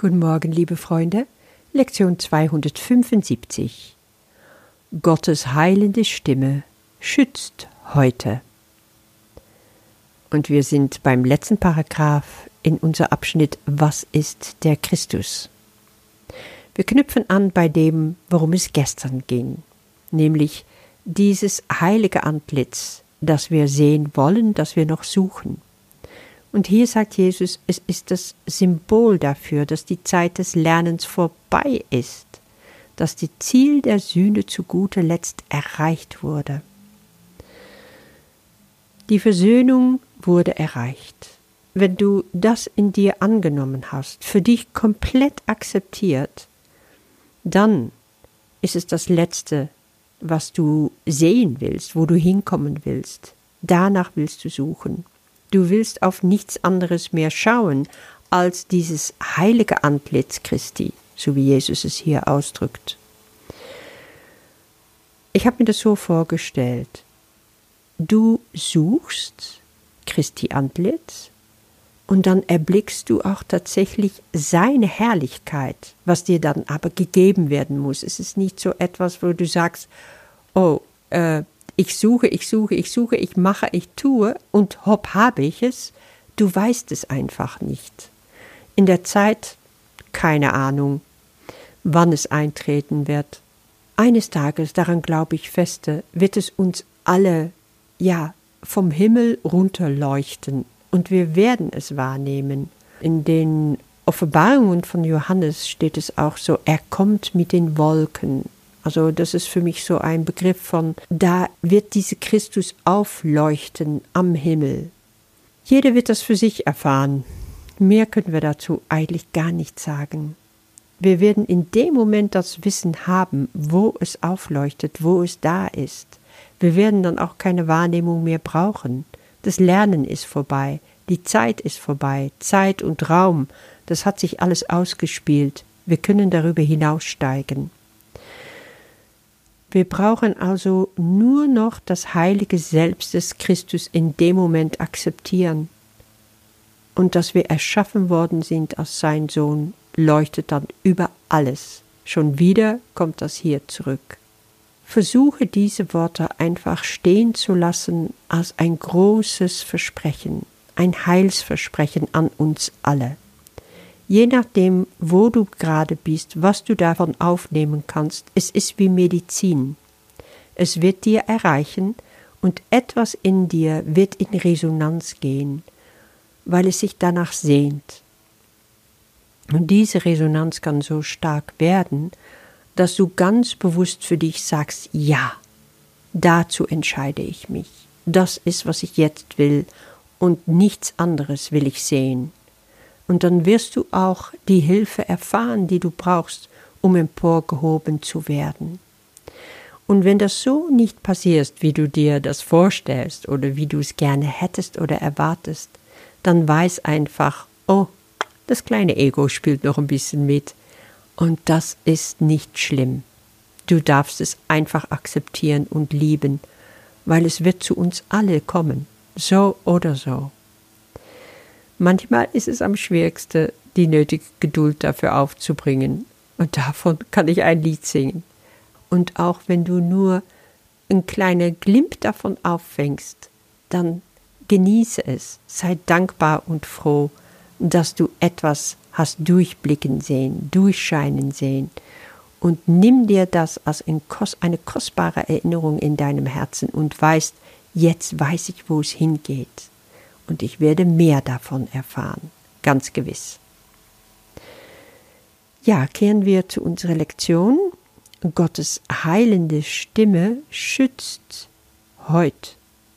Guten Morgen, liebe Freunde. Lektion 275. Gottes heilende Stimme schützt heute. Und wir sind beim letzten Paragraph in unser Abschnitt Was ist der Christus? Wir knüpfen an bei dem, worum es gestern ging, nämlich dieses heilige Antlitz, das wir sehen wollen, das wir noch suchen. Und hier sagt Jesus, es ist das Symbol dafür, dass die Zeit des Lernens vorbei ist, dass das Ziel der Sühne zu guter Letzt erreicht wurde. Die Versöhnung wurde erreicht. Wenn du das in dir angenommen hast, für dich komplett akzeptiert, dann ist es das Letzte, was du sehen willst, wo du hinkommen willst. Danach willst du suchen. Du willst auf nichts anderes mehr schauen als dieses heilige Antlitz Christi, so wie Jesus es hier ausdrückt. Ich habe mir das so vorgestellt. Du suchst Christi Antlitz und dann erblickst du auch tatsächlich seine Herrlichkeit, was dir dann aber gegeben werden muss. Es ist nicht so etwas, wo du sagst, oh, äh, ich suche, ich suche, ich suche, ich mache, ich tue und hopp habe ich es, du weißt es einfach nicht. In der Zeit keine Ahnung, wann es eintreten wird. Eines Tages, daran glaube ich feste, wird es uns alle, ja, vom Himmel runterleuchten und wir werden es wahrnehmen. In den Offenbarungen von Johannes steht es auch so, er kommt mit den Wolken also das ist für mich so ein Begriff von, da wird diese Christus aufleuchten am Himmel. Jeder wird das für sich erfahren. Mehr können wir dazu eigentlich gar nicht sagen. Wir werden in dem Moment das Wissen haben, wo es aufleuchtet, wo es da ist. Wir werden dann auch keine Wahrnehmung mehr brauchen. Das Lernen ist vorbei, die Zeit ist vorbei, Zeit und Raum, das hat sich alles ausgespielt. Wir können darüber hinaussteigen. Wir brauchen also nur noch das heilige Selbst des Christus in dem Moment akzeptieren. Und dass wir erschaffen worden sind als sein Sohn, leuchtet dann über alles. Schon wieder kommt das hier zurück. Versuche diese Worte einfach stehen zu lassen als ein großes Versprechen, ein Heilsversprechen an uns alle. Je nachdem, wo du gerade bist, was du davon aufnehmen kannst, es ist wie Medizin. Es wird dir erreichen und etwas in dir wird in Resonanz gehen, weil es sich danach sehnt. Und diese Resonanz kann so stark werden, dass du ganz bewusst für dich sagst, ja, dazu entscheide ich mich. Das ist, was ich jetzt will, und nichts anderes will ich sehen. Und dann wirst du auch die Hilfe erfahren, die du brauchst, um emporgehoben zu werden. Und wenn das so nicht passiert, wie du dir das vorstellst oder wie du es gerne hättest oder erwartest, dann weiß einfach, oh, das kleine Ego spielt noch ein bisschen mit. Und das ist nicht schlimm. Du darfst es einfach akzeptieren und lieben, weil es wird zu uns alle kommen, so oder so. Manchmal ist es am schwierigsten, die nötige Geduld dafür aufzubringen. Und davon kann ich ein Lied singen. Und auch wenn du nur ein kleiner Glimp davon auffängst, dann genieße es, sei dankbar und froh, dass du etwas hast durchblicken sehen, durchscheinen sehen und nimm dir das als eine kostbare Erinnerung in deinem Herzen und weißt, jetzt weiß ich, wo es hingeht und ich werde mehr davon erfahren, ganz gewiss. Ja, kehren wir zu unserer Lektion. Gottes heilende Stimme schützt heute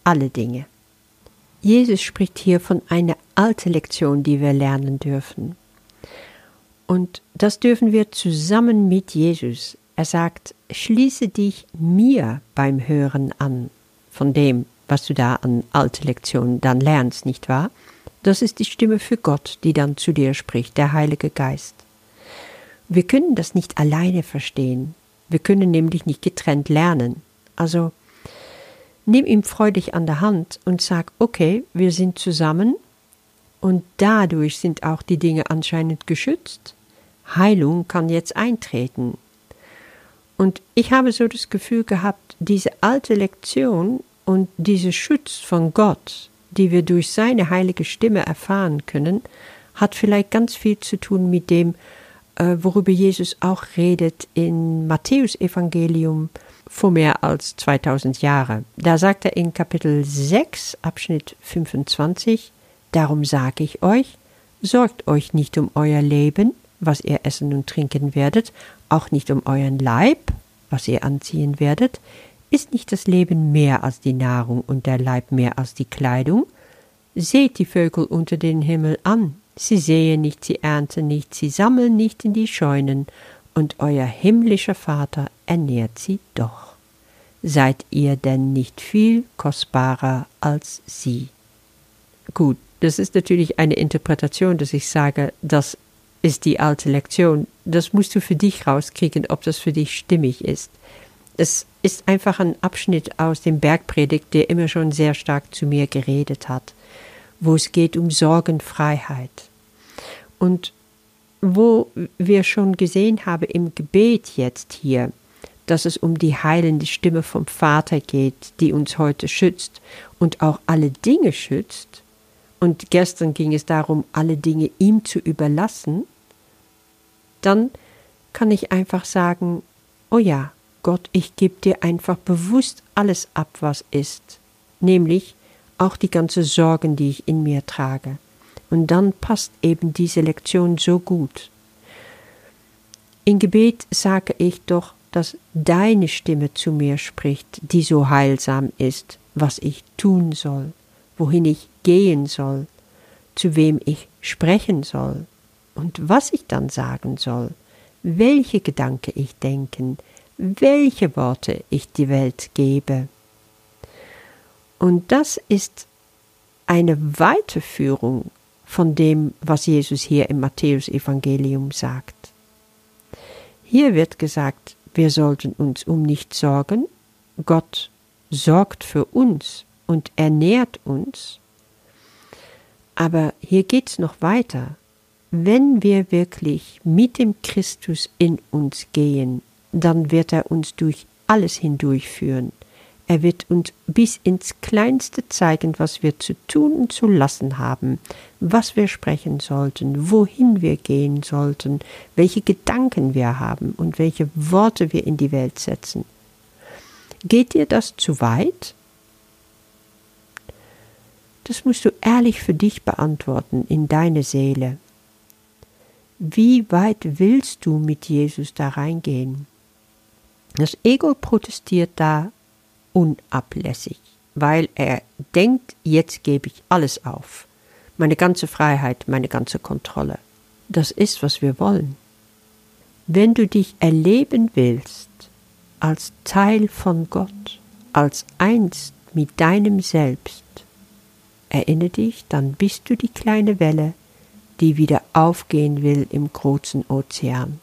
alle Dinge. Jesus spricht hier von einer alten Lektion, die wir lernen dürfen. Und das dürfen wir zusammen mit Jesus. Er sagt, schließe dich mir beim Hören an von dem, was du da an alte Lektionen dann lernst, nicht wahr? Das ist die Stimme für Gott, die dann zu dir spricht, der Heilige Geist. Wir können das nicht alleine verstehen. Wir können nämlich nicht getrennt lernen. Also nimm ihm freudig an der Hand und sag, okay, wir sind zusammen und dadurch sind auch die Dinge anscheinend geschützt. Heilung kann jetzt eintreten. Und ich habe so das Gefühl gehabt, diese alte Lektion und diese Schutz von Gott, die wir durch seine heilige Stimme erfahren können, hat vielleicht ganz viel zu tun mit dem, äh, worüber Jesus auch redet in Matthäus Evangelium vor mehr als 2000 Jahre. Da sagt er in Kapitel 6, Abschnitt 25, Darum sage ich euch, sorgt euch nicht um euer Leben, was ihr essen und trinken werdet, auch nicht um euren Leib, was ihr anziehen werdet. Ist nicht das Leben mehr als die Nahrung und der Leib mehr als die Kleidung? Seht die Vögel unter den Himmel an, Sie säen nicht, sie ernten nicht, sie sammeln nicht in die Scheunen, und euer himmlischer Vater ernährt sie doch. Seid ihr denn nicht viel kostbarer als sie? Gut, das ist natürlich eine Interpretation, dass ich sage, das ist die alte Lektion. Das musst du für dich rauskriegen, ob das für dich stimmig ist. Es ist einfach ein Abschnitt aus dem Bergpredigt, der immer schon sehr stark zu mir geredet hat wo es geht um Sorgenfreiheit. Und wo wir schon gesehen haben im Gebet jetzt hier, dass es um die heilende Stimme vom Vater geht, die uns heute schützt und auch alle Dinge schützt. Und gestern ging es darum, alle Dinge ihm zu überlassen. Dann kann ich einfach sagen, oh ja, Gott, ich gebe dir einfach bewusst alles ab, was ist, nämlich auch die ganze Sorgen, die ich in mir trage. Und dann passt eben diese Lektion so gut. In Gebet sage ich doch, dass deine Stimme zu mir spricht, die so heilsam ist, was ich tun soll, wohin ich gehen soll, zu wem ich sprechen soll und was ich dann sagen soll, welche Gedanken ich denken, welche Worte ich die Welt gebe. Und das ist eine Weiterführung von dem, was Jesus hier im Matthäusevangelium sagt. Hier wird gesagt, wir sollten uns um nichts sorgen, Gott sorgt für uns und ernährt uns. Aber hier geht's noch weiter. Wenn wir wirklich mit dem Christus in uns gehen, dann wird er uns durch alles hindurchführen. Er wird uns bis ins Kleinste zeigen, was wir zu tun und zu lassen haben, was wir sprechen sollten, wohin wir gehen sollten, welche Gedanken wir haben und welche Worte wir in die Welt setzen. Geht dir das zu weit? Das musst du ehrlich für dich beantworten in deine Seele. Wie weit willst du mit Jesus da reingehen? Das Ego protestiert da unablässig, weil er denkt, jetzt gebe ich alles auf. Meine ganze Freiheit, meine ganze Kontrolle. Das ist, was wir wollen. Wenn du dich erleben willst als Teil von Gott, als eins mit deinem Selbst, erinnere dich, dann bist du die kleine Welle, die wieder aufgehen will im großen Ozean.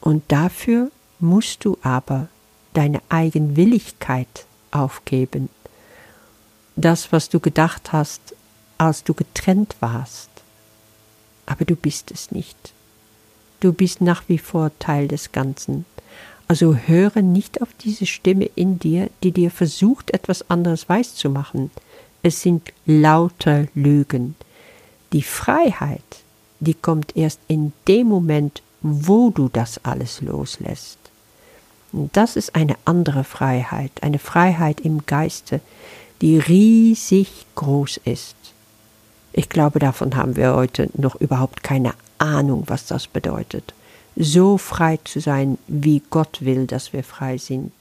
Und dafür musst du aber deine Eigenwilligkeit aufgeben. Das, was du gedacht hast, als du getrennt warst. Aber du bist es nicht. Du bist nach wie vor Teil des Ganzen. Also höre nicht auf diese Stimme in dir, die dir versucht, etwas anderes weiszumachen. Es sind lauter Lügen. Die Freiheit, die kommt erst in dem Moment, wo du das alles loslässt. Das ist eine andere Freiheit, eine Freiheit im Geiste, die riesig groß ist. Ich glaube, davon haben wir heute noch überhaupt keine Ahnung, was das bedeutet. So frei zu sein, wie Gott will, dass wir frei sind.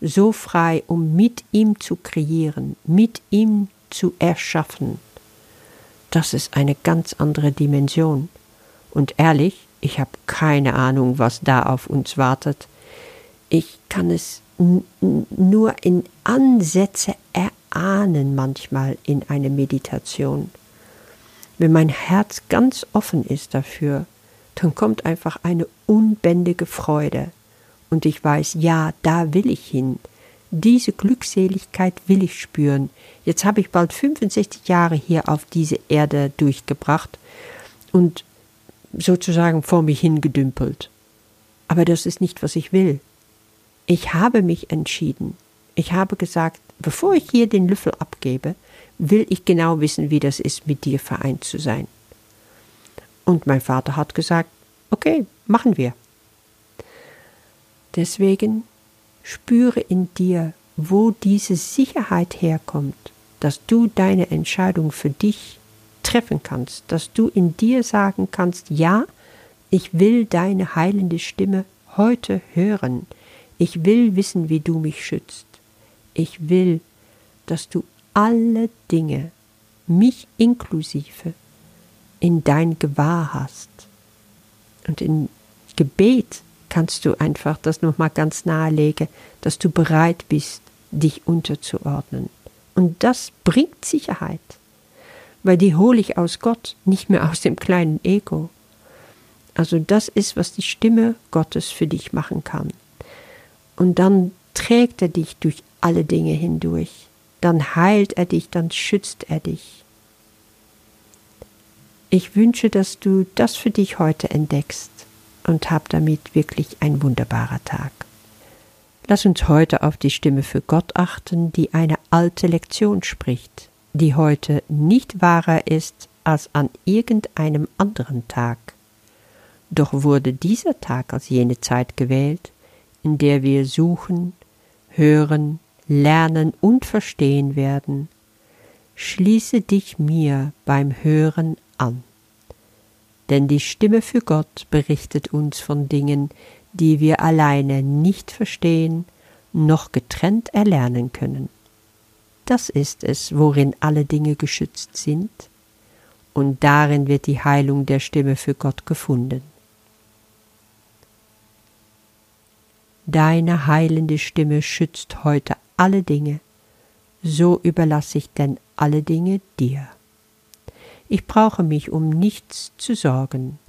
So frei, um mit ihm zu kreieren, mit ihm zu erschaffen. Das ist eine ganz andere Dimension. Und ehrlich, ich habe keine Ahnung, was da auf uns wartet. Ich kann es nur in Ansätze erahnen manchmal in einer Meditation. Wenn mein Herz ganz offen ist dafür, dann kommt einfach eine unbändige Freude. Und ich weiß, ja, da will ich hin. Diese Glückseligkeit will ich spüren. Jetzt habe ich bald 65 Jahre hier auf diese Erde durchgebracht und sozusagen vor mich hingedümpelt. Aber das ist nicht, was ich will. Ich habe mich entschieden. Ich habe gesagt, bevor ich hier den Löffel abgebe, will ich genau wissen, wie das ist, mit dir vereint zu sein. Und mein Vater hat gesagt, okay, machen wir. Deswegen spüre in dir, wo diese Sicherheit herkommt, dass du deine Entscheidung für dich treffen kannst, dass du in dir sagen kannst, ja, ich will deine heilende Stimme heute hören, ich will wissen, wie du mich schützt, ich will, dass du alle Dinge, mich inklusive, in dein Gewahr hast. Und in Gebet kannst du einfach das nochmal ganz nahelegen, dass du bereit bist, dich unterzuordnen. Und das bringt Sicherheit, weil die hole ich aus Gott, nicht mehr aus dem kleinen Ego. Also das ist, was die Stimme Gottes für dich machen kann. Und dann trägt er dich durch alle Dinge hindurch. Dann heilt er dich, dann schützt er dich. Ich wünsche, dass du das für dich heute entdeckst und hab damit wirklich ein wunderbarer Tag. Lass uns heute auf die Stimme für Gott achten, die eine alte Lektion spricht, die heute nicht wahrer ist als an irgendeinem anderen Tag. Doch wurde dieser Tag als jene Zeit gewählt, in der wir suchen, hören, lernen und verstehen werden. Schließe dich mir beim Hören an. Denn die Stimme für Gott berichtet uns von Dingen, die wir alleine nicht verstehen, noch getrennt erlernen können. Das ist es, worin alle Dinge geschützt sind, und darin wird die Heilung der Stimme für Gott gefunden. Deine heilende Stimme schützt heute alle Dinge, so überlasse ich denn alle Dinge dir. Ich brauche mich um nichts zu sorgen,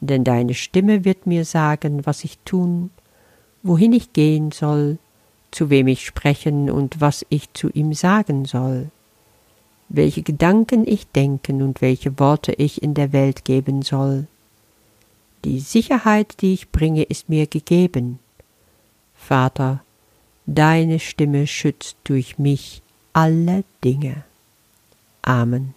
denn deine Stimme wird mir sagen, was ich tun, wohin ich gehen soll, zu wem ich sprechen und was ich zu ihm sagen soll, welche Gedanken ich denken und welche Worte ich in der Welt geben soll. Die Sicherheit, die ich bringe, ist mir gegeben. Vater, deine Stimme schützt durch mich alle Dinge. Amen.